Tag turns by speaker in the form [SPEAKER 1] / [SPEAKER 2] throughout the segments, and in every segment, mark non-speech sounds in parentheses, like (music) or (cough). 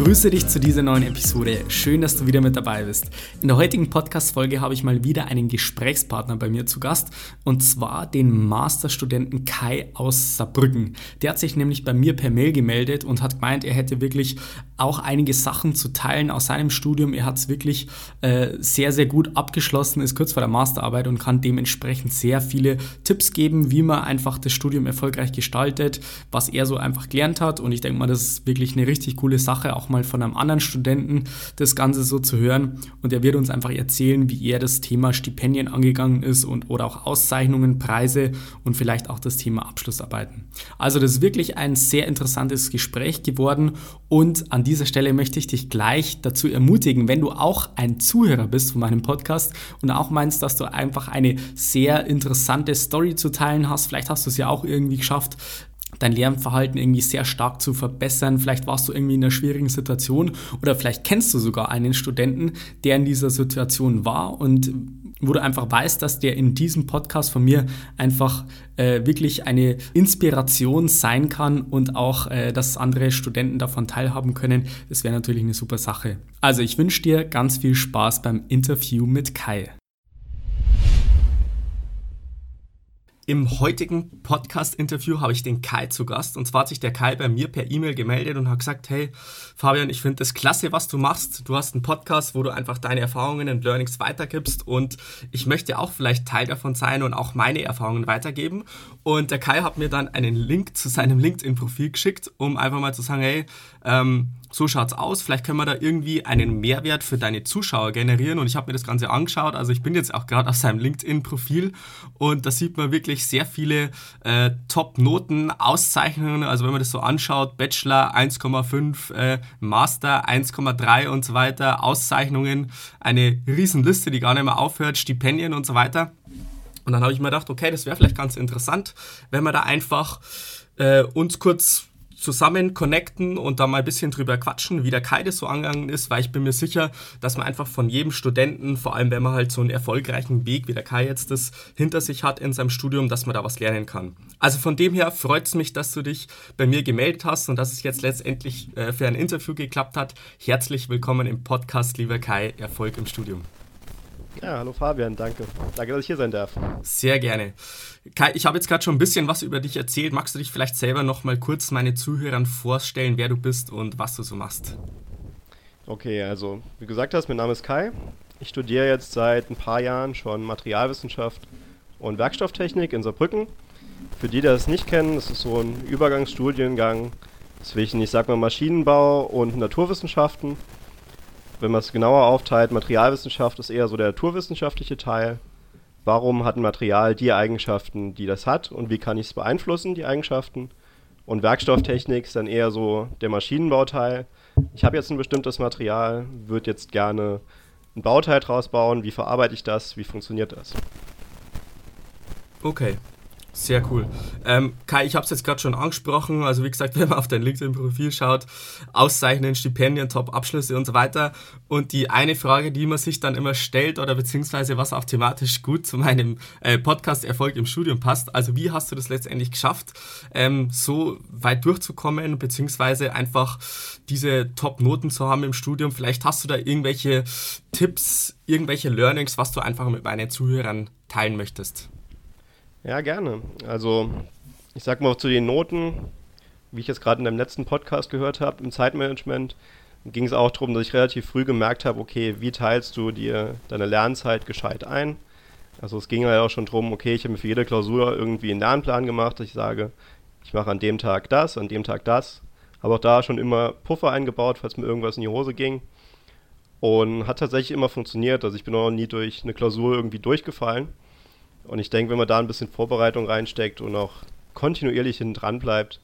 [SPEAKER 1] Ich grüße dich zu dieser neuen Episode. Schön, dass du wieder mit dabei bist. In der heutigen Podcast-Folge habe ich mal wieder einen Gesprächspartner bei mir zu Gast und zwar den Masterstudenten Kai aus Saarbrücken. Der hat sich nämlich bei mir per Mail gemeldet und hat gemeint, er hätte wirklich auch einige Sachen zu teilen aus seinem Studium. Er hat es wirklich äh, sehr, sehr gut abgeschlossen, ist kurz vor der Masterarbeit und kann dementsprechend sehr viele Tipps geben, wie man einfach das Studium erfolgreich gestaltet, was er so einfach gelernt hat. Und ich denke mal, das ist wirklich eine richtig coole Sache, auch mal von einem anderen Studenten das Ganze so zu hören. Und er wird uns einfach erzählen, wie er das Thema Stipendien angegangen ist und oder auch Auszeichnungen, Preise und vielleicht auch das Thema Abschlussarbeiten. Also das ist wirklich ein sehr interessantes Gespräch geworden und an dieser Stelle möchte ich dich gleich dazu ermutigen, wenn du auch ein Zuhörer bist von meinem Podcast und auch meinst, dass du einfach eine sehr interessante Story zu teilen hast, vielleicht hast du es ja auch irgendwie geschafft, dein Lernverhalten irgendwie sehr stark zu verbessern. Vielleicht warst du irgendwie in einer schwierigen Situation oder vielleicht kennst du sogar einen Studenten, der in dieser Situation war und wo du einfach weißt, dass der in diesem Podcast von mir einfach äh, wirklich eine Inspiration sein kann und auch, äh, dass andere Studenten davon teilhaben können. Das wäre natürlich eine super Sache. Also ich wünsche dir ganz viel Spaß beim Interview mit Kai. Im heutigen Podcast-Interview habe ich den Kai zu Gast. Und zwar hat sich der Kai bei mir per E-Mail gemeldet und hat gesagt, hey Fabian, ich finde das klasse, was du machst. Du hast einen Podcast, wo du einfach deine Erfahrungen und Learnings weitergibst. Und ich möchte auch vielleicht Teil davon sein und auch meine Erfahrungen weitergeben. Und der Kai hat mir dann einen Link zu seinem LinkedIn-Profil geschickt, um einfach mal zu sagen, hey, ähm, so schaut's aus. Vielleicht können wir da irgendwie einen Mehrwert für deine Zuschauer generieren. Und ich habe mir das Ganze angeschaut. Also ich bin jetzt auch gerade auf seinem LinkedIn-Profil und da sieht man wirklich sehr viele äh, Top-Noten, Auszeichnungen. Also wenn man das so anschaut, Bachelor 1,5, äh, Master 1,3 und so weiter, Auszeichnungen, eine Riesenliste, die gar nicht mehr aufhört, Stipendien und so weiter. Und dann habe ich mir gedacht, okay, das wäre vielleicht ganz interessant, wenn wir da einfach äh, uns kurz zusammen connecten und da mal ein bisschen drüber quatschen, wie der Kai das so angegangen ist, weil ich bin mir sicher, dass man einfach von jedem Studenten, vor allem wenn man halt so einen erfolgreichen Weg wie der Kai jetzt das hinter sich hat in seinem Studium, dass man da was lernen kann. Also von dem her freut es mich, dass du dich bei mir gemeldet hast und dass es jetzt letztendlich äh, für ein Interview geklappt hat. Herzlich willkommen im Podcast, lieber Kai, Erfolg im Studium.
[SPEAKER 2] Ja, hallo Fabian, danke. Danke, dass ich hier sein darf.
[SPEAKER 1] Sehr gerne. Kai, ich habe jetzt gerade schon ein bisschen was über dich erzählt. Magst du dich vielleicht selber noch mal kurz meine Zuhörern vorstellen, wer du bist und was du so machst?
[SPEAKER 2] Okay, also wie gesagt hast, mein Name ist Kai. Ich studiere jetzt seit ein paar Jahren schon Materialwissenschaft und Werkstofftechnik in Saarbrücken. Für die, die das nicht kennen, das ist so ein Übergangsstudiengang zwischen, ich sag mal, Maschinenbau und Naturwissenschaften wenn man es genauer aufteilt, Materialwissenschaft ist eher so der naturwissenschaftliche Teil. Warum hat ein Material die Eigenschaften, die das hat und wie kann ich es beeinflussen, die Eigenschaften? Und Werkstofftechnik ist dann eher so der Maschinenbauteil. Ich habe jetzt ein bestimmtes Material, würde jetzt gerne ein Bauteil draus bauen. Wie verarbeite ich das? Wie funktioniert das?
[SPEAKER 1] Okay, sehr cool. Ähm, Kai, ich habe es jetzt gerade schon angesprochen. Also wie gesagt, (laughs) wenn man auf dein LinkedIn-Profil schaut, Auszeichnen, Stipendien, Top-Abschlüsse und so weiter. Und die eine Frage, die man sich dann immer stellt oder beziehungsweise was auch thematisch gut zu meinem äh, Podcast Erfolg im Studium passt. Also wie hast du das letztendlich geschafft, ähm, so weit durchzukommen, beziehungsweise einfach diese Top-Noten zu haben im Studium? Vielleicht hast du da irgendwelche Tipps, irgendwelche Learnings, was du einfach mit meinen Zuhörern teilen möchtest.
[SPEAKER 2] Ja, gerne. Also, ich sag mal zu den Noten, wie ich jetzt gerade in deinem letzten Podcast gehört habe, im Zeitmanagement, ging es auch darum, dass ich relativ früh gemerkt habe, okay, wie teilst du dir deine Lernzeit gescheit ein? Also es ging halt auch schon darum, okay, ich habe mir für jede Klausur irgendwie einen Lernplan gemacht, ich sage, ich mache an dem Tag das, an dem Tag das. Habe auch da schon immer Puffer eingebaut, falls mir irgendwas in die Hose ging. Und hat tatsächlich immer funktioniert. Also ich bin auch nie durch eine Klausur irgendwie durchgefallen. Und ich denke, wenn man da ein bisschen Vorbereitung reinsteckt und auch kontinuierlich hinten dran bleibt,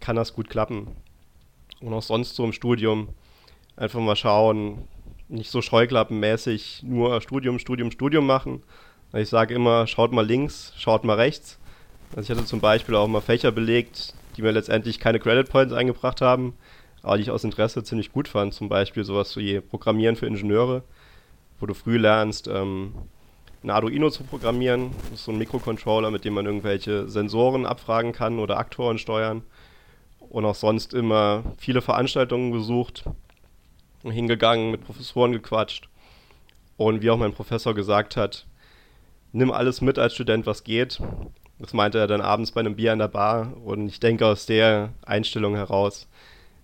[SPEAKER 2] kann das gut klappen. Und auch sonst so im Studium einfach mal schauen, nicht so scheuklappenmäßig nur Studium, Studium, Studium machen. Ich sage immer, schaut mal links, schaut mal rechts. Also ich hatte zum Beispiel auch mal Fächer belegt, die mir letztendlich keine Credit Points eingebracht haben, aber die ich aus Interesse ziemlich gut fand. Zum Beispiel sowas wie Programmieren für Ingenieure, wo du früh lernst, ähm, ein Arduino zu programmieren. Das ist so ein Mikrocontroller, mit dem man irgendwelche Sensoren abfragen kann oder Aktoren steuern. Und auch sonst immer viele Veranstaltungen besucht, hingegangen, mit Professoren gequatscht. Und wie auch mein Professor gesagt hat, nimm alles mit als Student, was geht. Das meinte er dann abends bei einem Bier in der Bar. Und ich denke, aus der Einstellung heraus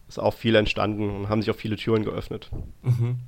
[SPEAKER 2] ist auch viel entstanden und haben sich auch viele Türen geöffnet.
[SPEAKER 1] Mhm.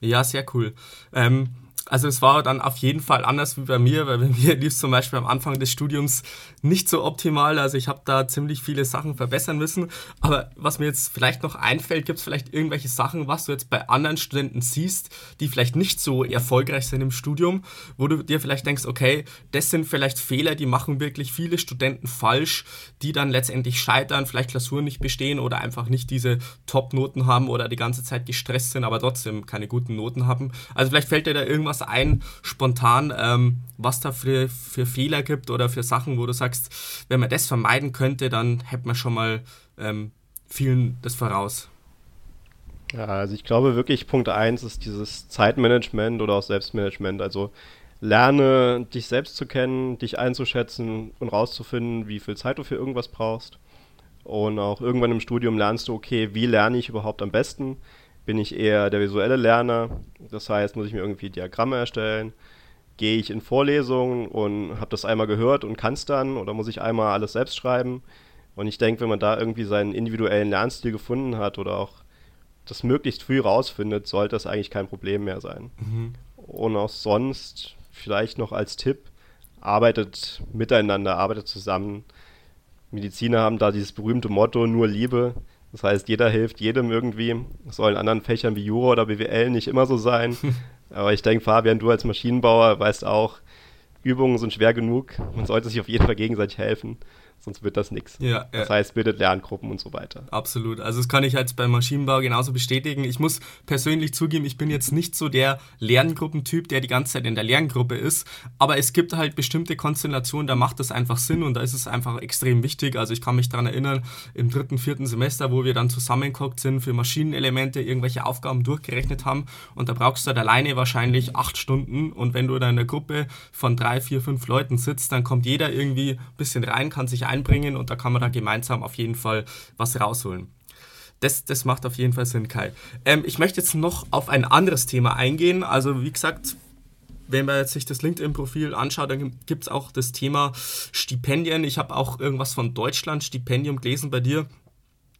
[SPEAKER 1] Ja, sehr cool. Ähm, also es war dann auf jeden Fall anders wie bei mir, weil bei (laughs) mir lief es zum Beispiel am Anfang des Studiums nicht so optimal. Also ich habe da ziemlich viele Sachen verbessern müssen. Aber was mir jetzt vielleicht noch einfällt, gibt es vielleicht irgendwelche Sachen, was du jetzt bei anderen Studenten siehst, die vielleicht nicht so erfolgreich sind im Studium, wo du dir vielleicht denkst, okay, das sind vielleicht Fehler, die machen wirklich viele Studenten falsch, die dann letztendlich scheitern, vielleicht Klausuren nicht bestehen oder einfach nicht diese Top-Noten haben oder die ganze Zeit gestresst sind, aber trotzdem keine guten Noten haben. Also vielleicht fällt dir da irgendwas was ein, spontan, ähm, was da für, für Fehler gibt oder für Sachen, wo du sagst, wenn man das vermeiden könnte, dann hätte man schon mal ähm, vielen das voraus?
[SPEAKER 2] Ja, also ich glaube wirklich, Punkt 1 ist dieses Zeitmanagement oder auch Selbstmanagement. Also lerne dich selbst zu kennen, dich einzuschätzen und rauszufinden, wie viel Zeit du für irgendwas brauchst. Und auch irgendwann im Studium lernst du, okay, wie lerne ich überhaupt am besten? Bin ich eher der visuelle Lerner. Das heißt, muss ich mir irgendwie Diagramme erstellen. Gehe ich in Vorlesungen und habe das einmal gehört und kann es dann oder muss ich einmal alles selbst schreiben? Und ich denke, wenn man da irgendwie seinen individuellen Lernstil gefunden hat oder auch das möglichst früh rausfindet, sollte das eigentlich kein Problem mehr sein. Mhm. Und auch sonst, vielleicht noch als Tipp, arbeitet miteinander, arbeitet zusammen. Mediziner haben da dieses berühmte Motto, nur Liebe. Das heißt, jeder hilft jedem irgendwie. Das soll in anderen Fächern wie Jura oder BWL nicht immer so sein. (laughs) Aber ich denke, Fabian, du als Maschinenbauer weißt auch, Übungen sind schwer genug. Man sollte sich auf jeden Fall gegenseitig helfen sonst wird das nichts. Ja, das ja. heißt, bildet Lerngruppen und so weiter.
[SPEAKER 1] Absolut. Also das kann ich jetzt beim Maschinenbau genauso bestätigen. Ich muss persönlich zugeben, ich bin jetzt nicht so der Lerngruppentyp, der die ganze Zeit in der Lerngruppe ist, aber es gibt halt bestimmte Konstellationen, da macht das einfach Sinn und da ist es einfach extrem wichtig. Also ich kann mich daran erinnern, im dritten, vierten Semester, wo wir dann zusammengeguckt sind, für Maschinenelemente irgendwelche Aufgaben durchgerechnet haben und da brauchst du halt alleine wahrscheinlich acht Stunden und wenn du da in einer Gruppe von drei, vier, fünf Leuten sitzt, dann kommt jeder irgendwie ein bisschen rein, kann sich einbringen und da kann man dann gemeinsam auf jeden Fall was rausholen. Das, das macht auf jeden Fall Sinn, Kai. Ähm, ich möchte jetzt noch auf ein anderes Thema eingehen. Also wie gesagt, wenn man sich das LinkedIn-Profil anschaut, dann gibt es auch das Thema Stipendien. Ich habe auch irgendwas von Deutschland-Stipendium gelesen bei dir.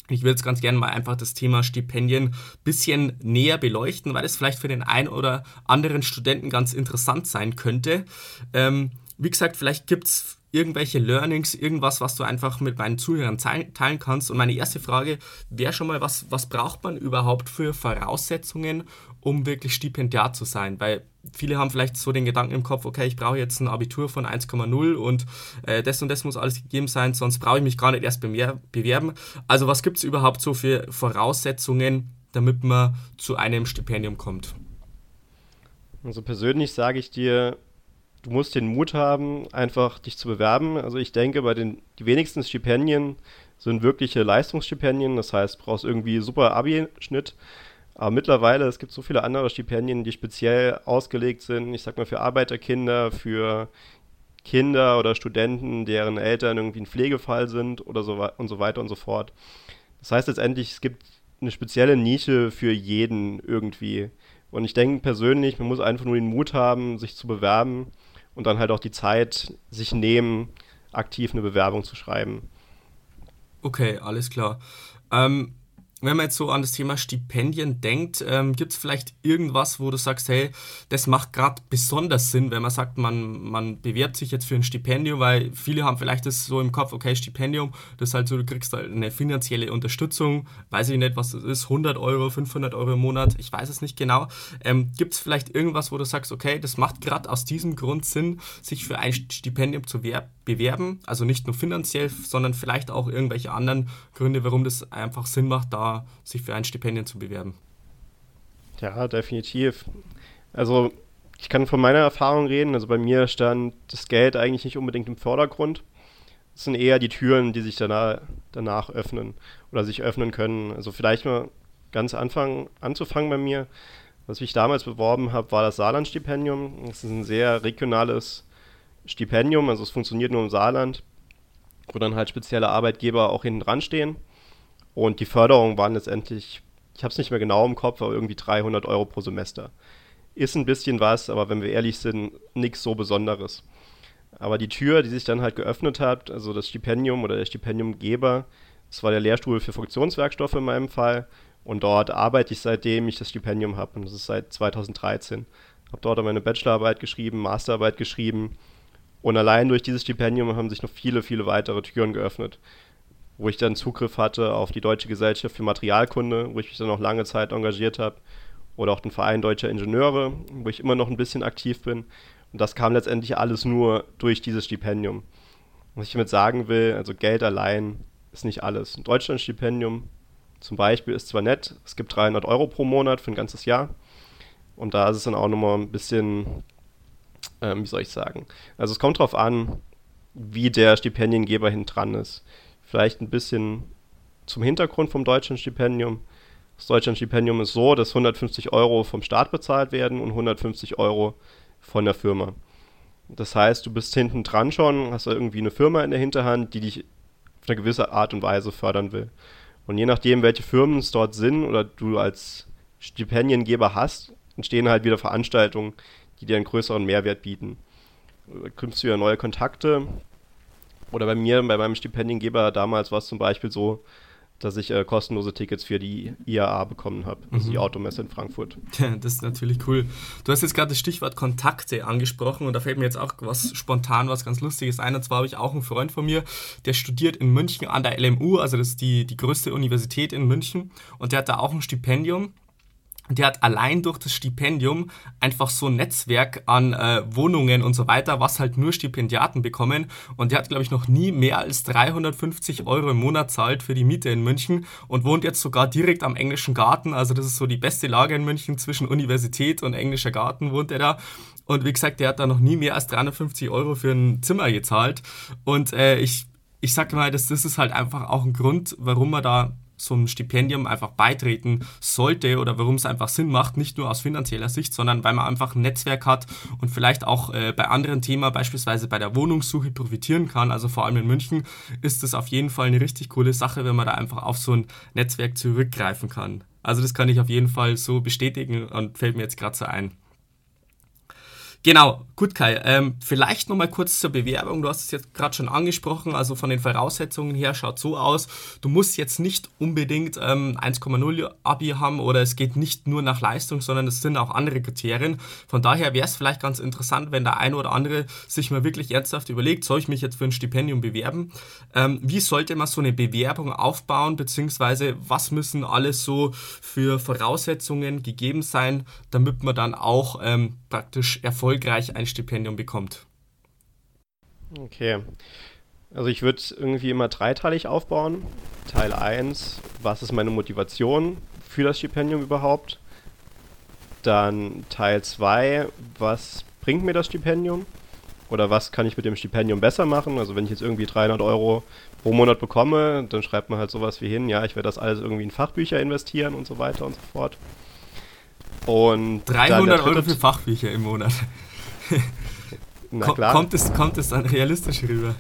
[SPEAKER 1] Ich würde jetzt ganz gerne mal einfach das Thema Stipendien ein bisschen näher beleuchten, weil es vielleicht für den einen oder anderen Studenten ganz interessant sein könnte. Ähm, wie gesagt, vielleicht gibt es irgendwelche Learnings, irgendwas, was du einfach mit meinen Zuhörern teilen kannst. Und meine erste Frage wäre schon mal, was, was braucht man überhaupt für Voraussetzungen, um wirklich Stipendiat zu sein? Weil viele haben vielleicht so den Gedanken im Kopf, okay, ich brauche jetzt ein Abitur von 1,0 und äh, das und das muss alles gegeben sein, sonst brauche ich mich gar nicht erst bewerben. Also was gibt es überhaupt so für Voraussetzungen, damit man zu einem Stipendium kommt?
[SPEAKER 2] Also persönlich sage ich dir, du musst den Mut haben, einfach dich zu bewerben. Also ich denke, bei den die wenigsten Stipendien sind wirkliche Leistungsstipendien. Das heißt, brauchst irgendwie super Abi-Schnitt. Aber mittlerweile, es gibt so viele andere Stipendien, die speziell ausgelegt sind, ich sag mal, für Arbeiterkinder, für Kinder oder Studenten, deren Eltern irgendwie ein Pflegefall sind oder so und so weiter und so fort. Das heißt letztendlich, es gibt eine spezielle Nische für jeden irgendwie. Und ich denke persönlich, man muss einfach nur den Mut haben, sich zu bewerben und dann halt auch die Zeit sich nehmen, aktiv eine Bewerbung zu schreiben.
[SPEAKER 1] Okay, alles klar. Ähm, wenn man jetzt so an das Thema Stipendien denkt, ähm, gibt es vielleicht irgendwas, wo du sagst, hey, das macht gerade besonders Sinn, wenn man sagt, man, man bewirbt sich jetzt für ein Stipendium, weil viele haben vielleicht das so im Kopf, okay, Stipendium, das ist halt so, du kriegst halt eine finanzielle Unterstützung, weiß ich nicht, was das ist, 100 Euro, 500 Euro im Monat, ich weiß es nicht genau. Ähm, gibt es vielleicht irgendwas, wo du sagst, okay, das macht gerade aus diesem Grund Sinn, sich für ein Stipendium zu bewerben, also nicht nur finanziell, sondern vielleicht auch irgendwelche anderen Gründe, warum das einfach Sinn macht, da sich für ein Stipendium zu bewerben.
[SPEAKER 2] Ja, definitiv. Also ich kann von meiner Erfahrung reden. Also bei mir stand das Geld eigentlich nicht unbedingt im Vordergrund. sind eher die Türen, die sich danach, danach öffnen oder sich öffnen können. Also vielleicht mal ganz anfangen, anzufangen bei mir. Was ich damals beworben habe, war das Saarland-Stipendium. Das ist ein sehr regionales Stipendium, also es funktioniert nur im Saarland, wo dann halt spezielle Arbeitgeber auch hinten dran stehen. Und die Förderung waren letztendlich, ich habe es nicht mehr genau im Kopf, aber irgendwie 300 Euro pro Semester. Ist ein bisschen was, aber wenn wir ehrlich sind, nichts so Besonderes. Aber die Tür, die sich dann halt geöffnet hat, also das Stipendium oder der Stipendiumgeber, das war der Lehrstuhl für Funktionswerkstoffe in meinem Fall. Und dort arbeite ich seitdem ich das Stipendium habe. Und das ist seit 2013. Habe dort meine Bachelorarbeit geschrieben, Masterarbeit geschrieben. Und allein durch dieses Stipendium haben sich noch viele, viele weitere Türen geöffnet. Wo ich dann Zugriff hatte auf die Deutsche Gesellschaft für Materialkunde, wo ich mich dann noch lange Zeit engagiert habe. Oder auch den Verein Deutscher Ingenieure, wo ich immer noch ein bisschen aktiv bin. Und das kam letztendlich alles nur durch dieses Stipendium. Was ich damit sagen will, also Geld allein ist nicht alles. Ein Deutschlandstipendium zum Beispiel ist zwar nett, es gibt 300 Euro pro Monat für ein ganzes Jahr. Und da ist es dann auch nochmal ein bisschen, ähm, wie soll ich sagen, also es kommt darauf an, wie der Stipendiengeber hinten dran ist. Vielleicht ein bisschen zum Hintergrund vom Deutschlandstipendium. Das Deutschlandstipendium ist so, dass 150 Euro vom Staat bezahlt werden und 150 Euro von der Firma. Das heißt, du bist hinten dran schon, hast da irgendwie eine Firma in der Hinterhand, die dich auf eine gewisse Art und Weise fördern will. Und je nachdem, welche Firmen es dort sind oder du als Stipendiengeber hast, entstehen halt wieder Veranstaltungen, die dir einen größeren Mehrwert bieten. Da kriegst du ja neue Kontakte. Oder bei mir, bei meinem Stipendiengeber damals war es zum Beispiel so, dass ich äh, kostenlose Tickets für die IAA bekommen habe, also mhm. die Automesse in Frankfurt.
[SPEAKER 1] Ja, das ist natürlich cool. Du hast jetzt gerade das Stichwort Kontakte angesprochen und da fällt mir jetzt auch was spontan, was ganz Lustiges ein. Und zwar habe ich auch einen Freund von mir, der studiert in München an der LMU, also das ist die, die größte Universität in München und der hat da auch ein Stipendium der hat allein durch das Stipendium einfach so ein Netzwerk an äh, Wohnungen und so weiter, was halt nur Stipendiaten bekommen. Und der hat, glaube ich, noch nie mehr als 350 Euro im Monat zahlt für die Miete in München und wohnt jetzt sogar direkt am Englischen Garten. Also das ist so die beste Lage in München zwischen Universität und Englischer Garten wohnt er da. Und wie gesagt, der hat da noch nie mehr als 350 Euro für ein Zimmer gezahlt. Und äh, ich, ich sage mal, das, das ist halt einfach auch ein Grund, warum man da so ein Stipendium einfach beitreten sollte oder warum es einfach Sinn macht, nicht nur aus finanzieller Sicht, sondern weil man einfach ein Netzwerk hat und vielleicht auch äh, bei anderen Themen, beispielsweise bei der Wohnungssuche, profitieren kann. Also vor allem in München ist es auf jeden Fall eine richtig coole Sache, wenn man da einfach auf so ein Netzwerk zurückgreifen kann. Also das kann ich auf jeden Fall so bestätigen und fällt mir jetzt gerade so ein. Genau, gut Kai. Ähm, vielleicht nochmal kurz zur Bewerbung. Du hast es jetzt gerade schon angesprochen. Also von den Voraussetzungen her schaut so aus. Du musst jetzt nicht unbedingt ähm, 1,0 Abi haben oder es geht nicht nur nach Leistung, sondern es sind auch andere Kriterien. Von daher wäre es vielleicht ganz interessant, wenn der eine oder andere sich mal wirklich ernsthaft überlegt, soll ich mich jetzt für ein Stipendium bewerben? Ähm, wie sollte man so eine Bewerbung aufbauen, beziehungsweise was müssen alles so für Voraussetzungen gegeben sein, damit man dann auch ähm, praktisch erfolgreich ein Stipendium bekommt.
[SPEAKER 2] Okay. Also ich würde es irgendwie immer dreiteilig aufbauen. Teil 1, was ist meine Motivation für das Stipendium überhaupt? Dann Teil 2, was bringt mir das Stipendium? Oder was kann ich mit dem Stipendium besser machen? Also wenn ich jetzt irgendwie 300 Euro pro Monat bekomme, dann schreibt man halt sowas wie hin, ja, ich werde das alles irgendwie in Fachbücher investieren und so weiter und so fort.
[SPEAKER 1] Und 300 Euro für Fachbücher im Monat. (laughs)
[SPEAKER 2] Na klar.
[SPEAKER 1] Kommt es, kommt es dann realistisch rüber?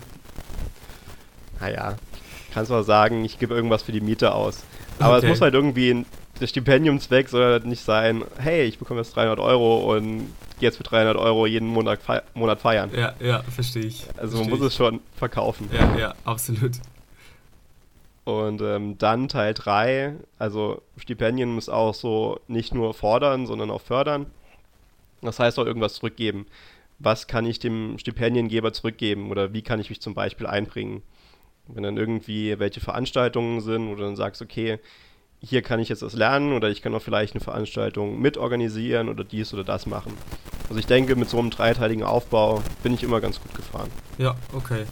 [SPEAKER 2] Naja, kannst du auch sagen, ich gebe irgendwas für die Miete aus. Aber okay. es muss halt irgendwie, der Stipendiumzweck soll halt nicht sein, hey, ich bekomme jetzt 300 Euro und gehe jetzt für 300 Euro jeden Monat, Monat feiern.
[SPEAKER 1] Ja, ja, verstehe ich.
[SPEAKER 2] Also
[SPEAKER 1] versteh
[SPEAKER 2] man muss ich. es schon verkaufen.
[SPEAKER 1] Ja, ja, absolut.
[SPEAKER 2] Und ähm, dann Teil 3, also Stipendien muss auch so nicht nur fordern, sondern auch fördern. Das heißt auch irgendwas zurückgeben. Was kann ich dem Stipendiengeber zurückgeben oder wie kann ich mich zum Beispiel einbringen? Wenn dann irgendwie welche Veranstaltungen sind oder dann sagst, okay, hier kann ich jetzt das lernen oder ich kann auch vielleicht eine Veranstaltung mitorganisieren oder dies oder das machen. Also ich denke, mit so einem dreiteiligen Aufbau bin ich immer ganz gut gefahren.
[SPEAKER 1] Ja, okay.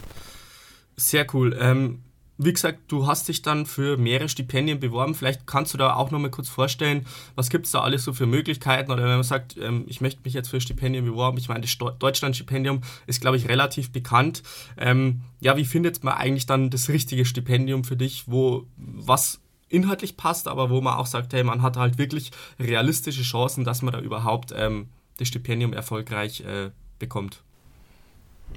[SPEAKER 1] Sehr cool. Ähm, wie gesagt, du hast dich dann für mehrere Stipendien beworben. Vielleicht kannst du da auch noch mal kurz vorstellen, was gibt es da alles so für Möglichkeiten? Oder wenn man sagt, ähm, ich möchte mich jetzt für Stipendien beworben, ich meine, das Deutschland-Stipendium ist, glaube ich, relativ bekannt. Ähm, ja, wie findet man eigentlich dann das richtige Stipendium für dich, wo was inhaltlich passt, aber wo man auch sagt, hey, man hat halt wirklich realistische Chancen, dass man da überhaupt ähm, das Stipendium erfolgreich äh, bekommt?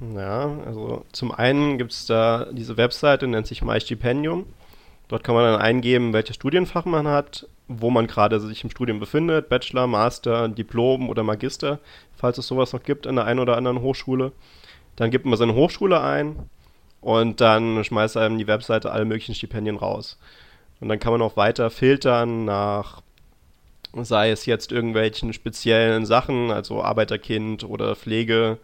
[SPEAKER 2] Ja, also zum einen gibt es da diese Webseite, nennt sich MyStipendium. Dort kann man dann eingeben, welches Studienfach man hat, wo man gerade sich im Studium befindet, Bachelor, Master, Diplom oder Magister, falls es sowas noch gibt an der einen oder anderen Hochschule. Dann gibt man seine Hochschule ein und dann schmeißt einem die Webseite alle möglichen Stipendien raus. Und dann kann man auch weiter filtern nach, sei es jetzt irgendwelchen speziellen Sachen, also Arbeiterkind oder Pflege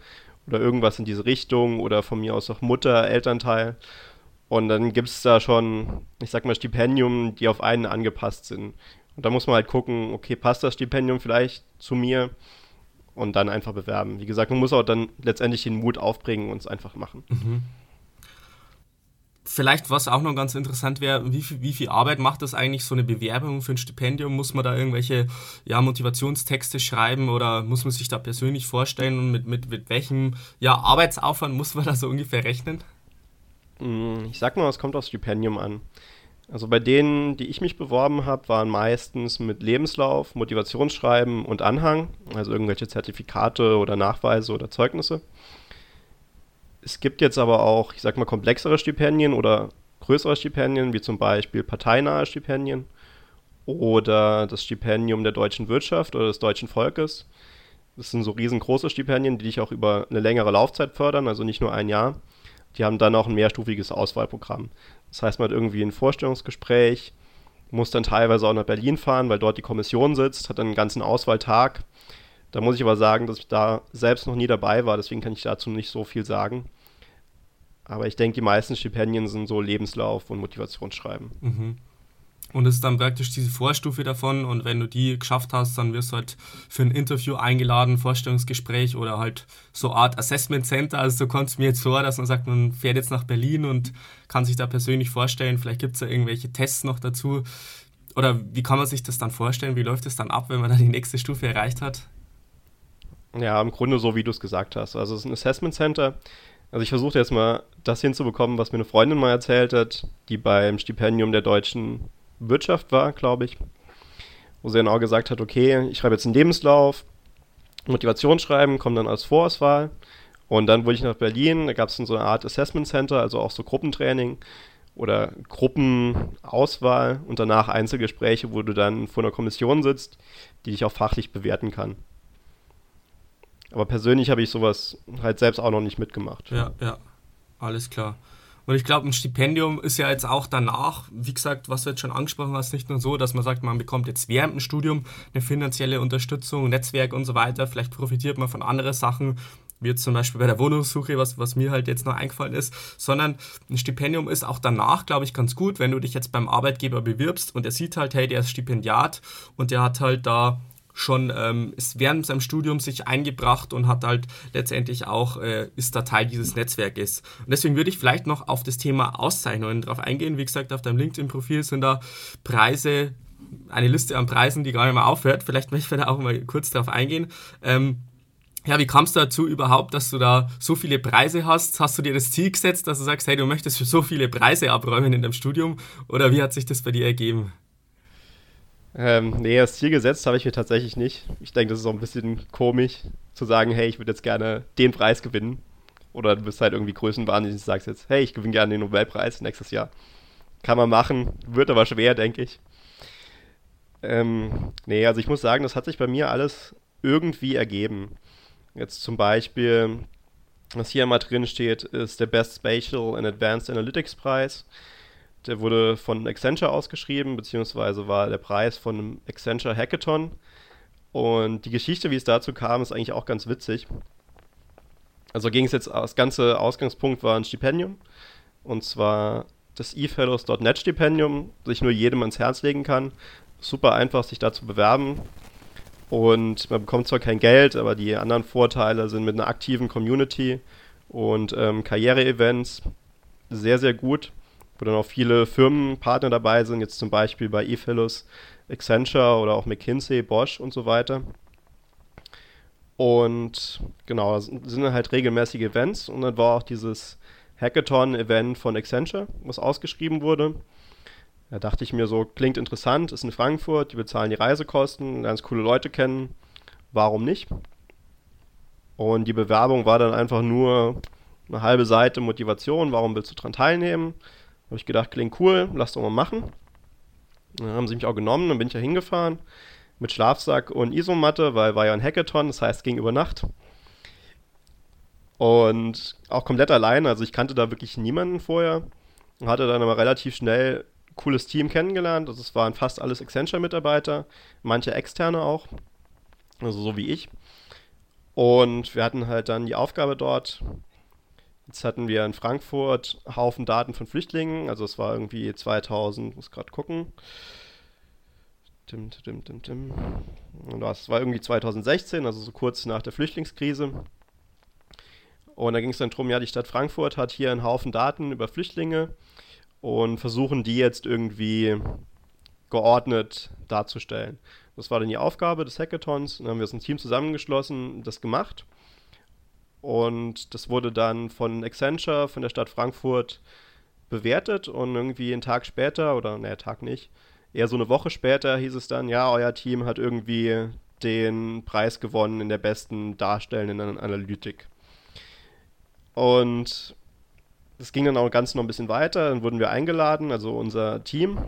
[SPEAKER 2] oder irgendwas in diese Richtung oder von mir aus auch Mutter, Elternteil. Und dann gibt es da schon, ich sag mal, Stipendium, die auf einen angepasst sind. Und da muss man halt gucken, okay, passt das Stipendium vielleicht zu mir? Und dann einfach bewerben. Wie gesagt, man muss auch dann letztendlich den Mut aufbringen und es einfach machen. Mhm.
[SPEAKER 1] Vielleicht, was auch noch ganz interessant wäre, wie viel, wie viel Arbeit macht das eigentlich, so eine Bewerbung für ein Stipendium? Muss man da irgendwelche ja, Motivationstexte schreiben oder muss man sich da persönlich vorstellen und mit, mit, mit welchem ja, Arbeitsaufwand muss man da so ungefähr rechnen?
[SPEAKER 2] Mm, ich sag mal, es kommt aufs Stipendium an. Also bei denen, die ich mich beworben habe, waren meistens mit Lebenslauf, Motivationsschreiben und Anhang, also irgendwelche Zertifikate oder Nachweise oder Zeugnisse. Es gibt jetzt aber auch, ich sag mal, komplexere Stipendien oder größere Stipendien, wie zum Beispiel parteinahe Stipendien oder das Stipendium der deutschen Wirtschaft oder des deutschen Volkes. Das sind so riesengroße Stipendien, die dich auch über eine längere Laufzeit fördern, also nicht nur ein Jahr. Die haben dann auch ein mehrstufiges Auswahlprogramm. Das heißt, man hat irgendwie ein Vorstellungsgespräch, muss dann teilweise auch nach Berlin fahren, weil dort die Kommission sitzt, hat dann einen ganzen Auswahltag da muss ich aber sagen, dass ich da selbst noch nie dabei war, deswegen kann ich dazu nicht so viel sagen. Aber ich denke, die meisten Stipendien sind so Lebenslauf und Motivationsschreiben.
[SPEAKER 1] Mhm. Und es ist dann praktisch diese Vorstufe davon und wenn du die geschafft hast, dann wirst du halt für ein Interview eingeladen, Vorstellungsgespräch oder halt so Art Assessment Center. Also so kommt es mir jetzt vor, dass man sagt, man fährt jetzt nach Berlin und kann sich da persönlich vorstellen. Vielleicht gibt es da irgendwelche Tests noch dazu. Oder wie kann man sich das dann vorstellen? Wie läuft es dann ab, wenn man dann die nächste Stufe erreicht hat?
[SPEAKER 2] Ja, im Grunde so, wie du es gesagt hast. Also es ist ein Assessment Center. Also ich versuche jetzt mal das hinzubekommen, was mir eine Freundin mal erzählt hat, die beim Stipendium der deutschen Wirtschaft war, glaube ich. Wo sie auch gesagt hat, okay, ich schreibe jetzt einen Lebenslauf, Motivationsschreiben kommt dann als Vorauswahl. Und dann wurde ich nach Berlin, da gab es so eine Art Assessment Center, also auch so Gruppentraining oder Gruppenauswahl und danach Einzelgespräche, wo du dann vor einer Kommission sitzt, die dich auch fachlich bewerten kann. Aber persönlich habe ich sowas halt selbst auch noch nicht mitgemacht.
[SPEAKER 1] Ja, ja, alles klar. Und ich glaube, ein Stipendium ist ja jetzt auch danach, wie gesagt, was du jetzt schon angesprochen hast, nicht nur so, dass man sagt, man bekommt jetzt während dem Studium eine finanzielle Unterstützung, Netzwerk und so weiter. Vielleicht profitiert man von anderen Sachen, wie jetzt zum Beispiel bei der Wohnungssuche, was, was mir halt jetzt noch eingefallen ist, sondern ein Stipendium ist auch danach, glaube ich, ganz gut, wenn du dich jetzt beim Arbeitgeber bewirbst und er sieht halt, hey, der ist Stipendiat und der hat halt da schon ähm, ist während seinem Studium sich eingebracht und hat halt letztendlich auch, äh, ist da Teil dieses Netzwerkes. Und deswegen würde ich vielleicht noch auf das Thema Auszeichnungen drauf eingehen. Wie gesagt, auf deinem LinkedIn-Profil sind da Preise, eine Liste an Preisen, die gar nicht mehr aufhört. Vielleicht möchte ich da auch mal kurz drauf eingehen. Ähm, ja, wie kamst du dazu überhaupt, dass du da so viele Preise hast? Hast du dir das Ziel gesetzt, dass du sagst, hey, du möchtest für so viele Preise abräumen in deinem Studium? Oder wie hat sich das bei dir ergeben?
[SPEAKER 2] Ähm, nee, das Ziel gesetzt habe ich mir tatsächlich nicht. Ich denke, das ist auch ein bisschen komisch, zu sagen, hey, ich würde jetzt gerne den Preis gewinnen. Oder du bist halt irgendwie größenwahnsinnig und sagst jetzt, hey, ich gewinne gerne den Nobelpreis nächstes Jahr. Kann man machen, wird aber schwer, denke ich. Ähm, nee, also ich muss sagen, das hat sich bei mir alles irgendwie ergeben. Jetzt zum Beispiel, was hier immer drin steht, ist der Best Spatial and Advanced Analytics Preis. Der wurde von Accenture ausgeschrieben, beziehungsweise war der Preis von einem Accenture Hackathon. Und die Geschichte, wie es dazu kam, ist eigentlich auch ganz witzig. Also ging es jetzt, das ganze Ausgangspunkt war ein Stipendium. Und zwar das eFellows.net Stipendium, das ich nur jedem ans Herz legen kann. Super einfach, sich da zu bewerben. Und man bekommt zwar kein Geld, aber die anderen Vorteile sind mit einer aktiven Community und ähm, Karriere-Events sehr, sehr gut. Wo dann auch viele Firmenpartner dabei sind, jetzt zum Beispiel bei eFellow's, Accenture oder auch McKinsey, Bosch und so weiter. Und genau, das sind halt regelmäßige Events und dann war auch dieses Hackathon-Event von Accenture, was ausgeschrieben wurde. Da dachte ich mir so, klingt interessant, ist in Frankfurt, die bezahlen die Reisekosten, ganz coole Leute kennen, warum nicht? Und die Bewerbung war dann einfach nur eine halbe Seite Motivation, warum willst du daran teilnehmen? Habe ich gedacht, klingt cool, lass doch mal machen. Dann haben sie mich auch genommen, dann bin ich ja hingefahren mit Schlafsack und Isomatte, weil war ja ein Hackathon, das heißt, ging über Nacht. Und auch komplett allein, also ich kannte da wirklich niemanden vorher. Hatte dann aber relativ schnell ein cooles Team kennengelernt. Also es waren fast alles Accenture-Mitarbeiter, manche externe auch, also so wie ich. Und wir hatten halt dann die Aufgabe dort, Jetzt hatten wir in Frankfurt Haufen Daten von Flüchtlingen, also es war irgendwie 2000, muss gerade gucken. Dim, dim, dim, dim. Das war irgendwie 2016, also so kurz nach der Flüchtlingskrise. Und da ging es dann darum, ja, die Stadt Frankfurt hat hier einen Haufen Daten über Flüchtlinge und versuchen die jetzt irgendwie geordnet darzustellen. Das war dann die Aufgabe des Hackathons. Dann haben wir uns ein Team zusammengeschlossen, das gemacht. Und das wurde dann von Accenture, von der Stadt Frankfurt bewertet und irgendwie einen Tag später, oder ne, Tag nicht, eher so eine Woche später hieß es dann, ja, euer Team hat irgendwie den Preis gewonnen in der besten darstellenden Analytik. Und das ging dann auch ganz noch ein bisschen weiter. Dann wurden wir eingeladen, also unser Team,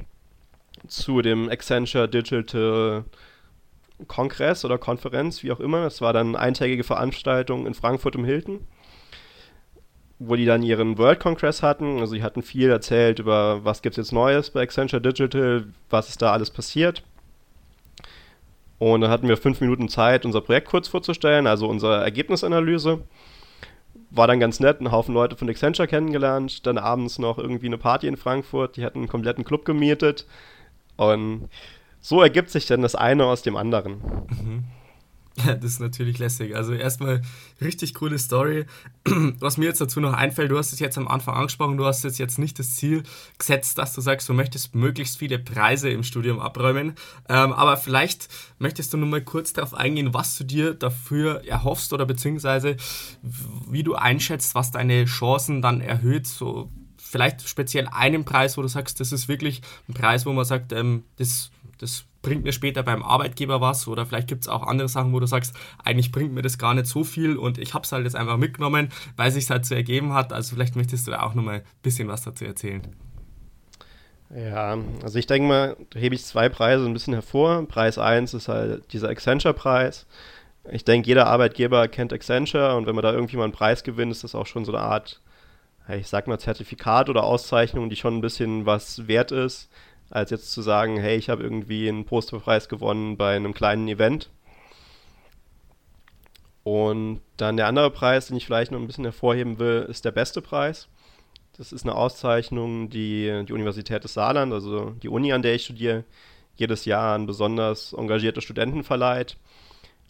[SPEAKER 2] zu dem Accenture Digital Kongress oder Konferenz, wie auch immer. Das war dann eine eintägige Veranstaltung in Frankfurt im Hilton, wo die dann ihren World Congress hatten. Also die hatten viel erzählt über, was gibt es jetzt Neues bei Accenture Digital, was ist da alles passiert. Und dann hatten wir fünf Minuten Zeit, unser Projekt kurz vorzustellen, also unsere Ergebnisanalyse. War dann ganz nett, einen Haufen Leute von Accenture kennengelernt. Dann abends noch irgendwie eine Party in Frankfurt. Die hatten einen kompletten Club gemietet. Und so ergibt sich dann das eine aus dem anderen. Mhm. (laughs)
[SPEAKER 1] Ja, das ist natürlich lässig. Also erstmal richtig coole Story. (clears throat) Was mir jetzt dazu noch einfällt, du hast es jetzt am Anfang angesprochen, du hast jetzt nicht das Ziel gesetzt, dass du sagst, du möchtest möglichst viele Preise im Studium abräumen. Ähm, aber vielleicht möchtest du nur mal kurz darauf eingehen, was du dir dafür erhoffst oder beziehungsweise wie du einschätzt, was deine Chancen dann erhöht, so vielleicht speziell einen Preis, wo du sagst, das ist wirklich ein Preis, wo man sagt, ähm, das das bringt mir später beim Arbeitgeber was oder vielleicht gibt es auch andere Sachen, wo du sagst, eigentlich bringt mir das gar nicht so viel und ich habe es halt jetzt einfach mitgenommen, weil es sich halt so ergeben hat. Also vielleicht möchtest du auch noch mal ein bisschen was dazu erzählen.
[SPEAKER 2] Ja, also ich denke mal, da hebe ich zwei Preise ein bisschen hervor. Preis 1 ist halt dieser Accenture-Preis. Ich denke, jeder Arbeitgeber kennt Accenture und wenn man da irgendwie mal einen Preis gewinnt, ist das auch schon so eine Art, ich sag mal, Zertifikat oder Auszeichnung, die schon ein bisschen was wert ist als jetzt zu sagen, hey, ich habe irgendwie einen Posterpreis gewonnen bei einem kleinen Event. Und dann der andere Preis, den ich vielleicht noch ein bisschen hervorheben will, ist der beste Preis. Das ist eine Auszeichnung, die die Universität des Saarland, also die Uni, an der ich studiere, jedes Jahr an besonders engagierte Studenten verleiht.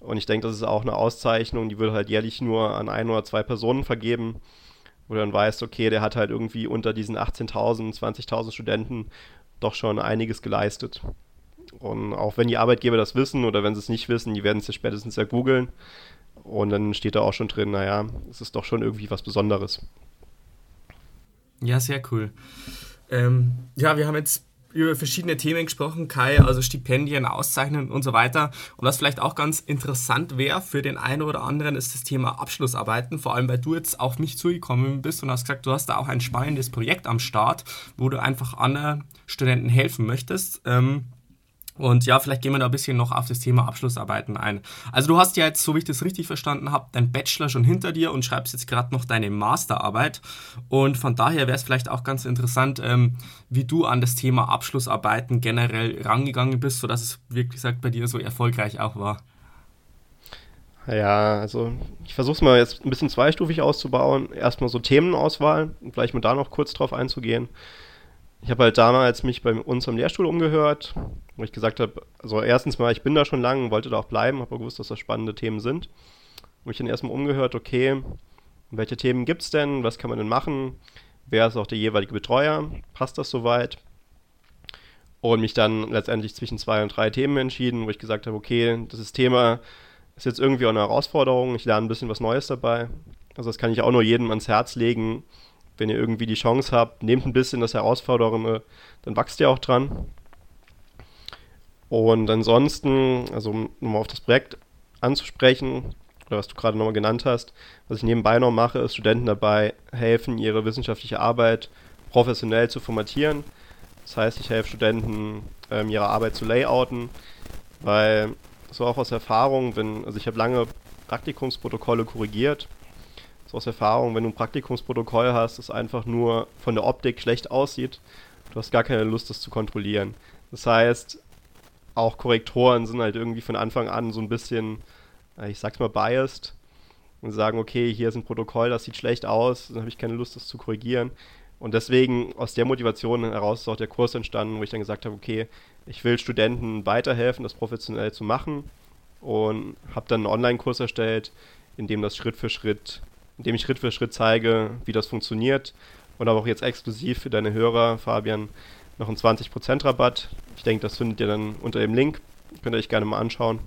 [SPEAKER 2] Und ich denke, das ist auch eine Auszeichnung, die wird halt jährlich nur an ein oder zwei Personen vergeben, wo du dann weißt, okay, der hat halt irgendwie unter diesen 18.000, 20.000 Studenten doch schon einiges geleistet. Und auch wenn die Arbeitgeber das wissen oder wenn sie es nicht wissen, die werden es ja spätestens ja googeln. Und dann steht da auch schon drin, naja, es ist doch schon irgendwie was Besonderes.
[SPEAKER 1] Ja, sehr cool. Ähm, ja, wir haben jetzt über verschiedene Themen gesprochen, Kai, also Stipendien, Auszeichnungen und so weiter. Und was vielleicht auch ganz interessant wäre für den einen oder anderen, ist das Thema Abschlussarbeiten, vor allem weil du jetzt auf mich zugekommen bist und hast gesagt, du hast da auch ein spannendes Projekt am Start, wo du einfach anderen Studenten helfen möchtest. Ähm, und ja, vielleicht gehen wir da ein bisschen noch auf das Thema Abschlussarbeiten ein. Also du hast ja jetzt, so wie ich das richtig verstanden habe, deinen Bachelor schon hinter dir und schreibst jetzt gerade noch deine Masterarbeit. Und von daher wäre es vielleicht auch ganz interessant, ähm, wie du an das Thema Abschlussarbeiten generell rangegangen bist, sodass es wirklich gesagt bei dir so erfolgreich auch war.
[SPEAKER 2] Ja, also ich versuche es mal jetzt ein bisschen zweistufig auszubauen. Erstmal so Themenauswahl, vielleicht mal da noch kurz drauf einzugehen ich habe halt damals mich bei uns am Lehrstuhl umgehört, wo ich gesagt habe, also erstens mal, ich bin da schon lange, wollte da auch bleiben, habe gewusst, dass das spannende Themen sind. Wo ich dann erstmal umgehört, okay, welche Themen gibt es denn, was kann man denn machen, wer ist auch der jeweilige Betreuer, passt das soweit? Und mich dann letztendlich zwischen zwei und drei Themen entschieden, wo ich gesagt habe, okay, das Thema ist jetzt irgendwie auch eine Herausforderung, ich lerne ein bisschen was Neues dabei. Also das kann ich auch nur jedem ans Herz legen, wenn ihr irgendwie die Chance habt, nehmt ein bisschen das Herausfordernde, dann wächst ihr auch dran. Und ansonsten, also um nochmal auf das Projekt anzusprechen, oder was du gerade nochmal genannt hast, was ich nebenbei noch mache, ist Studenten dabei helfen, ihre wissenschaftliche Arbeit professionell zu formatieren. Das heißt, ich helfe Studenten, ähm, ihre Arbeit zu layouten, weil so auch aus Erfahrung, wenn, also ich habe lange Praktikumsprotokolle korrigiert so aus Erfahrung, wenn du ein Praktikumsprotokoll hast, das einfach nur von der Optik schlecht aussieht, du hast gar keine Lust, das zu kontrollieren. Das heißt, auch Korrektoren sind halt irgendwie von Anfang an so ein bisschen, ich sag's mal, biased und sagen, okay, hier ist ein Protokoll, das sieht schlecht aus, dann habe ich keine Lust, das zu korrigieren. Und deswegen, aus der Motivation heraus ist auch der Kurs entstanden, wo ich dann gesagt habe, okay, ich will Studenten weiterhelfen, das professionell zu machen und habe dann einen Online-Kurs erstellt, in dem das Schritt für Schritt indem ich Schritt für Schritt zeige, wie das funktioniert. Und aber auch jetzt exklusiv für deine Hörer, Fabian, noch einen 20% Rabatt. Ich denke, das findet ihr dann unter dem Link. Könnt ihr euch gerne mal anschauen.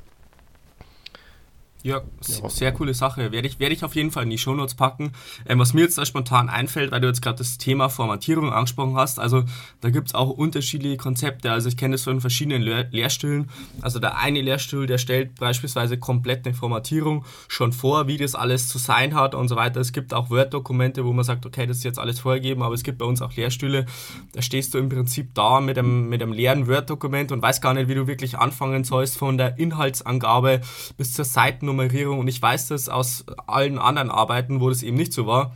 [SPEAKER 1] Ja, ja, sehr coole Sache. Werde ich, werde ich auf jeden Fall in die Shownotes packen. Ähm, was mir jetzt da spontan einfällt, weil du jetzt gerade das Thema Formatierung angesprochen hast, also da gibt es auch unterschiedliche Konzepte. Also ich kenne das von verschiedenen Lehr Lehrstühlen. Also der eine Lehrstuhl, der stellt beispielsweise komplett eine Formatierung schon vor, wie das alles zu sein hat und so weiter. Es gibt auch Word-Dokumente, wo man sagt, okay, das ist jetzt alles vorgegeben, aber es gibt bei uns auch Lehrstühle, da stehst du im Prinzip da mit einem, mit einem leeren Word-Dokument und weißt gar nicht, wie du wirklich anfangen sollst, von der Inhaltsangabe bis zur Seiten Nummerierung und ich weiß das aus allen anderen Arbeiten, wo das eben nicht so war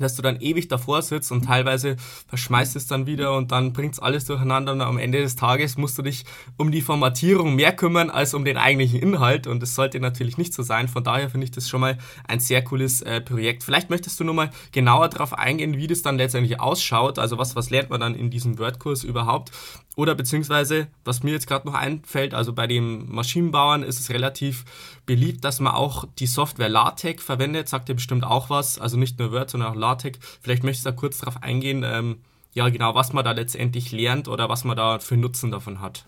[SPEAKER 1] dass du dann ewig davor sitzt und teilweise verschmeißt es dann wieder und dann bringt es alles durcheinander und am Ende des Tages musst du dich um die Formatierung mehr kümmern als um den eigentlichen Inhalt und das sollte natürlich nicht so sein. Von daher finde ich das schon mal ein sehr cooles äh, Projekt. Vielleicht möchtest du nochmal genauer darauf eingehen, wie das dann letztendlich ausschaut, also was, was lernt man dann in diesem Wordkurs überhaupt oder beziehungsweise, was mir jetzt gerade noch einfällt, also bei den Maschinenbauern ist es relativ beliebt, dass man auch die Software LaTeX verwendet, sagt ihr bestimmt auch was, also nicht nur Word, sondern auch LaTeX. Vielleicht möchtest du da kurz darauf eingehen, ähm, ja genau, was man da letztendlich lernt oder was man da für Nutzen davon hat.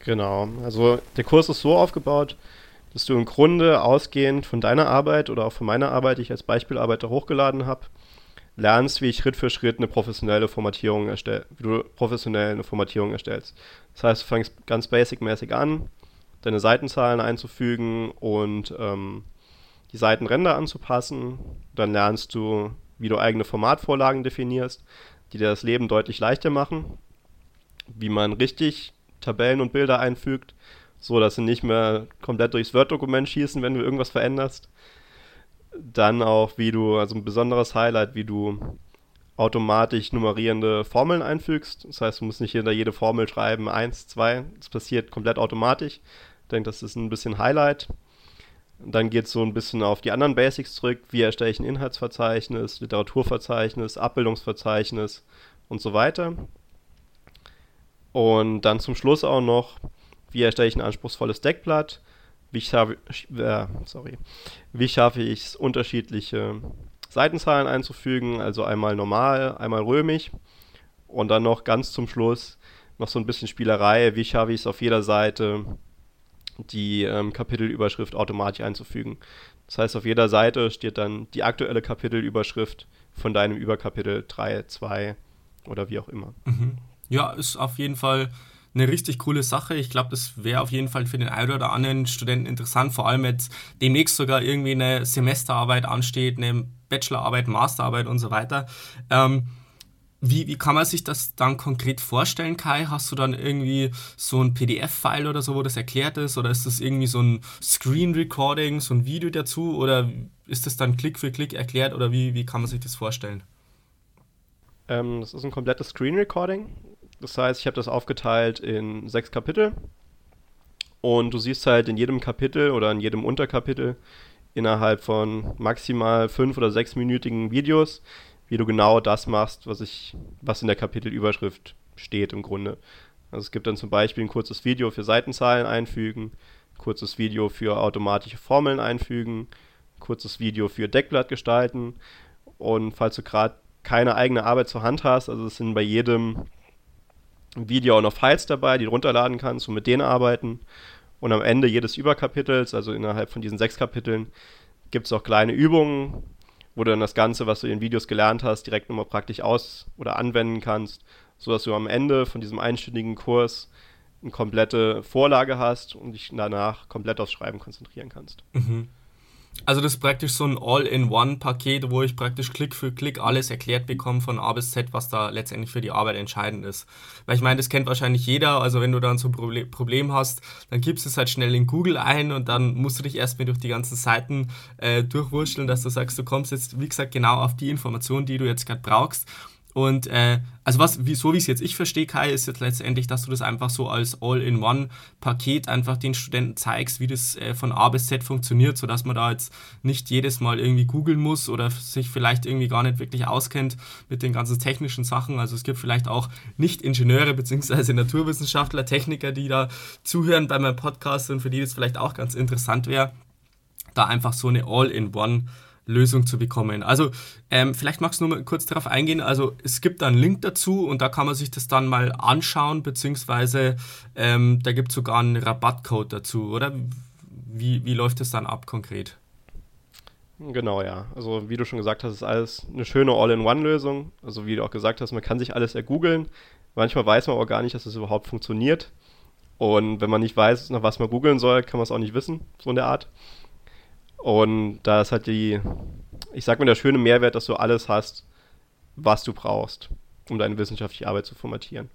[SPEAKER 2] Genau, also der Kurs ist so aufgebaut, dass du im Grunde ausgehend von deiner Arbeit oder auch von meiner Arbeit, die ich als Beispielarbeiter hochgeladen habe, lernst, wie ich Schritt für Schritt eine professionelle Formatierung erstelle, wie du professionell eine Formatierung erstellst. Das heißt, du fängst ganz basic-mäßig an, deine Seitenzahlen einzufügen und ähm, die Seitenränder anzupassen. Dann lernst du, wie du eigene Formatvorlagen definierst, die dir das Leben deutlich leichter machen. Wie man richtig Tabellen und Bilder einfügt, so dass sie nicht mehr komplett durchs Word-Dokument schießen, wenn du irgendwas veränderst. Dann auch, wie du, also ein besonderes Highlight, wie du automatisch nummerierende Formeln einfügst. Das heißt, du musst nicht hinter jede Formel schreiben, 1, 2. Das passiert komplett automatisch. Ich denke, das ist ein bisschen Highlight. Dann geht es so ein bisschen auf die anderen Basics zurück. Wie erstelle ich ein Inhaltsverzeichnis, Literaturverzeichnis, Abbildungsverzeichnis und so weiter. Und dann zum Schluss auch noch, wie erstelle ich ein anspruchsvolles Deckblatt, wie schaffe, äh, sorry, wie schaffe ich es, unterschiedliche Seitenzahlen einzufügen, also einmal normal, einmal römisch. Und dann noch ganz zum Schluss noch so ein bisschen Spielerei, wie schaffe ich es auf jeder Seite die ähm, Kapitelüberschrift automatisch einzufügen. Das heißt, auf jeder Seite steht dann die aktuelle Kapitelüberschrift von deinem Überkapitel 3, 2 oder wie auch immer.
[SPEAKER 1] Mhm. Ja, ist auf jeden Fall eine richtig coole Sache. Ich glaube, das wäre auf jeden Fall für den einen oder anderen Studenten interessant, vor allem jetzt demnächst sogar irgendwie eine Semesterarbeit ansteht, eine Bachelorarbeit, Masterarbeit und so weiter. Ähm, wie, wie kann man sich das dann konkret vorstellen, Kai? Hast du dann irgendwie so ein PDF-File oder so, wo das erklärt ist? Oder ist das irgendwie so ein Screen-Recording, so ein Video dazu? Oder ist das dann Klick für Klick erklärt? Oder wie, wie kann man sich das vorstellen?
[SPEAKER 2] Ähm, das ist ein komplettes Screen-Recording. Das heißt, ich habe das aufgeteilt in sechs Kapitel. Und du siehst halt in jedem Kapitel oder in jedem Unterkapitel innerhalb von maximal fünf- oder sechsminütigen Videos wie du genau das machst, was ich, was in der Kapitelüberschrift steht im Grunde. Also es gibt dann zum Beispiel ein kurzes Video für Seitenzahlen einfügen, kurzes Video für automatische Formeln einfügen, kurzes Video für Deckblatt gestalten Und falls du gerade keine eigene Arbeit zur Hand hast, also es sind bei jedem Video auch noch Files dabei, die du runterladen kannst und mit denen arbeiten. Und am Ende jedes Überkapitels, also innerhalb von diesen sechs Kapiteln, gibt es auch kleine Übungen, wo du dann das Ganze, was du in den Videos gelernt hast, direkt nochmal praktisch aus- oder anwenden kannst, sodass du am Ende von diesem einstündigen Kurs eine komplette Vorlage hast und dich danach komplett aufs Schreiben konzentrieren kannst.
[SPEAKER 1] Mhm. Also das ist praktisch so ein All-in-One-Paket, wo ich praktisch Klick für Klick alles erklärt bekomme von A bis Z, was da letztendlich für die Arbeit entscheidend ist. Weil ich meine, das kennt wahrscheinlich jeder, also wenn du dann so ein Problem hast, dann gibst du es halt schnell in Google ein und dann musst du dich erstmal durch die ganzen Seiten äh, durchwurschteln, dass du sagst, du kommst jetzt, wie gesagt, genau auf die Information, die du jetzt gerade brauchst und äh, also was, wie, so wie es jetzt ich verstehe, Kai, ist jetzt letztendlich, dass du das einfach so als All-in-One-Paket einfach den Studenten zeigst, wie das äh, von A bis Z funktioniert, sodass man da jetzt nicht jedes Mal irgendwie googeln muss oder sich vielleicht irgendwie gar nicht wirklich auskennt mit den ganzen technischen Sachen. Also es gibt vielleicht auch Nicht-Ingenieure bzw. (laughs) Naturwissenschaftler, Techniker, die da zuhören bei meinem Podcast und für die das vielleicht auch ganz interessant wäre, da einfach so eine All-in-One- Lösung zu bekommen. Also ähm, vielleicht magst du nur mal kurz darauf eingehen. Also es gibt einen Link dazu und da kann man sich das dann mal anschauen, beziehungsweise ähm, da gibt es sogar einen Rabattcode dazu, oder? Wie, wie läuft das dann ab konkret?
[SPEAKER 2] Genau, ja. Also wie du schon gesagt hast, ist alles eine schöne All-in-One-Lösung. Also wie du auch gesagt hast, man kann sich alles ergoogeln. Manchmal weiß man aber gar nicht, dass es das überhaupt funktioniert. Und wenn man nicht weiß, nach was man googeln soll, kann man es auch nicht wissen, so in der Art. Und da ist halt die, ich sag mal, der schöne Mehrwert, dass du alles hast, was du brauchst, um deine wissenschaftliche Arbeit zu formatieren.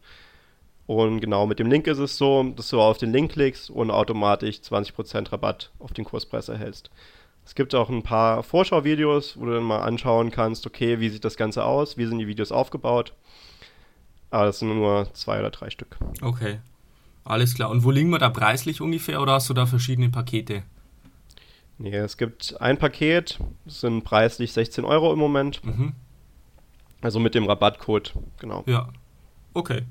[SPEAKER 2] Und genau mit dem Link ist es so, dass du auf den Link klickst und automatisch 20% Rabatt auf den Kurspreis erhältst. Es gibt auch ein paar Vorschauvideos, wo du dann mal anschauen kannst, okay, wie sieht das Ganze aus, wie sind die Videos aufgebaut. Aber das sind nur zwei oder drei Stück.
[SPEAKER 1] Okay, alles klar. Und wo liegen wir da preislich ungefähr oder hast du da verschiedene Pakete?
[SPEAKER 2] Nee, es gibt ein Paket, sind preislich 16 Euro im Moment. Mhm. Also mit dem Rabattcode, genau.
[SPEAKER 1] Ja, okay.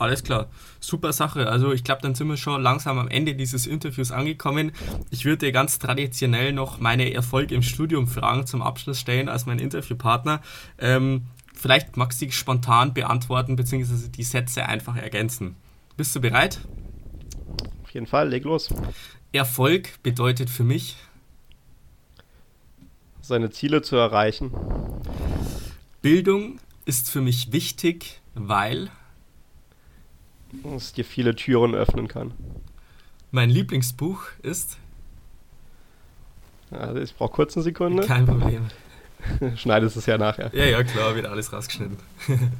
[SPEAKER 1] Alles klar. Super Sache. Also ich glaube, dann sind wir schon langsam am Ende dieses Interviews angekommen. Ich würde dir ganz traditionell noch meine Erfolg im Studium Fragen zum Abschluss stellen als mein Interviewpartner. Ähm, vielleicht magst du dich spontan beantworten, beziehungsweise die Sätze einfach ergänzen. Bist du bereit?
[SPEAKER 2] Auf jeden Fall, leg los.
[SPEAKER 1] Erfolg bedeutet für mich
[SPEAKER 2] seine Ziele zu erreichen?
[SPEAKER 1] Bildung ist für mich wichtig, weil
[SPEAKER 2] es dir viele Türen öffnen kann.
[SPEAKER 1] Mein Lieblingsbuch ist.
[SPEAKER 2] Also ich brauche kurz eine Sekunde.
[SPEAKER 1] Kein Problem. (laughs)
[SPEAKER 2] Schneidest es ja nachher.
[SPEAKER 1] Ja, ja, klar, wird alles rausgeschnitten. (laughs)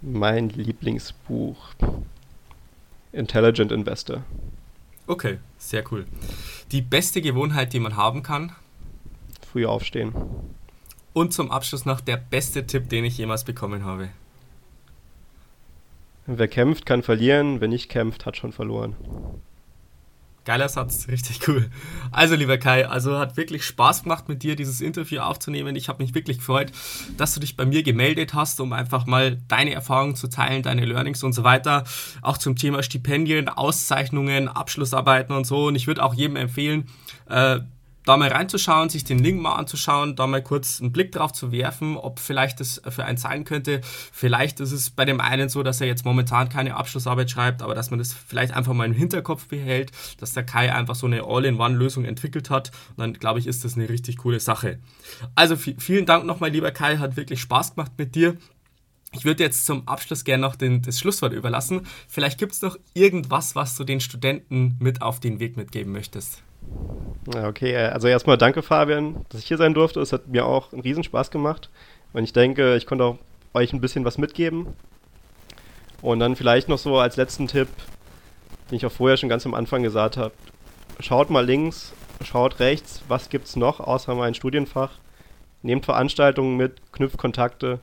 [SPEAKER 2] mein Lieblingsbuch. Intelligent Investor.
[SPEAKER 1] Okay, sehr cool. Die beste Gewohnheit, die man haben kann,
[SPEAKER 2] früh aufstehen.
[SPEAKER 1] Und zum Abschluss noch der beste Tipp, den ich jemals bekommen habe.
[SPEAKER 2] Wer kämpft, kann verlieren. Wer nicht kämpft, hat schon verloren.
[SPEAKER 1] Geiler Satz, richtig cool. Also, lieber Kai, also hat wirklich Spaß gemacht, mit dir dieses Interview aufzunehmen. Ich habe mich wirklich gefreut, dass du dich bei mir gemeldet hast, um einfach mal deine Erfahrungen zu teilen, deine Learnings und so weiter. Auch zum Thema Stipendien, Auszeichnungen, Abschlussarbeiten und so. Und ich würde auch jedem empfehlen, äh, da mal reinzuschauen, sich den Link mal anzuschauen, da mal kurz einen Blick drauf zu werfen, ob vielleicht das für einen sein könnte. Vielleicht ist es bei dem einen so, dass er jetzt momentan keine Abschlussarbeit schreibt, aber dass man das vielleicht einfach mal im Hinterkopf behält, dass der Kai einfach so eine All-in-One-Lösung entwickelt hat. Und dann glaube ich, ist das eine richtig coole Sache. Also vielen Dank nochmal, lieber Kai, hat wirklich Spaß gemacht mit dir. Ich würde jetzt zum Abschluss gerne noch den, das Schlusswort überlassen. Vielleicht gibt es noch irgendwas, was du den Studenten mit auf den Weg mitgeben möchtest.
[SPEAKER 2] Okay, äh, also erstmal danke, Fabian, dass ich hier sein durfte. Es hat mir auch einen Riesenspaß gemacht. Und ich denke, ich konnte auch euch ein bisschen was mitgeben. Und dann vielleicht noch so als letzten Tipp, den ich auch vorher schon ganz am Anfang gesagt habe. Schaut mal links, schaut rechts, was gibt es noch außer mein Studienfach. Nehmt Veranstaltungen mit, knüpft Kontakte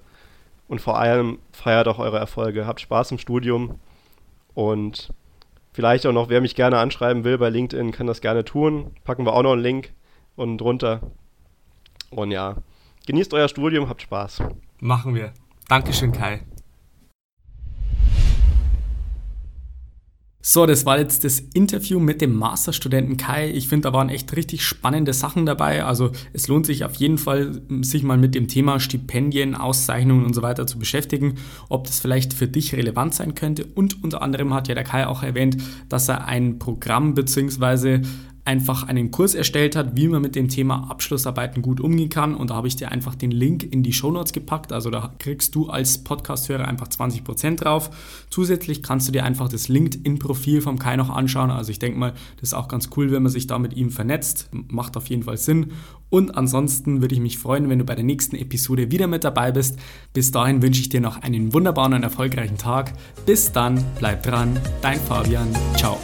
[SPEAKER 2] und vor allem feiert auch eure Erfolge. Habt Spaß im Studium und Vielleicht auch noch, wer mich gerne anschreiben will bei LinkedIn, kann das gerne tun. Packen wir auch noch einen Link unten drunter. Und ja, genießt euer Studium, habt Spaß.
[SPEAKER 1] Machen wir. Dankeschön, Kai.
[SPEAKER 3] So, das war jetzt das Interview mit dem Masterstudenten Kai. Ich finde, da waren echt richtig spannende Sachen dabei. Also es lohnt sich auf jeden Fall, sich mal mit dem Thema Stipendien, Auszeichnungen und so weiter zu beschäftigen, ob das vielleicht für dich relevant sein könnte. Und unter anderem hat ja der Kai auch erwähnt, dass er ein Programm bzw einfach einen Kurs erstellt hat, wie man mit dem Thema Abschlussarbeiten gut umgehen kann. Und da habe ich dir einfach den Link in die Show Notes gepackt. Also da kriegst du als Podcast-Hörer einfach 20% drauf. Zusätzlich kannst du dir einfach das LinkedIn-Profil vom Kai noch anschauen. Also ich denke mal, das ist auch ganz cool, wenn man sich da mit ihm vernetzt. Macht auf jeden Fall Sinn. Und ansonsten würde ich mich freuen, wenn du bei der nächsten Episode wieder mit dabei bist. Bis dahin wünsche ich dir noch einen wunderbaren und erfolgreichen Tag. Bis dann, bleib dran, dein Fabian. Ciao.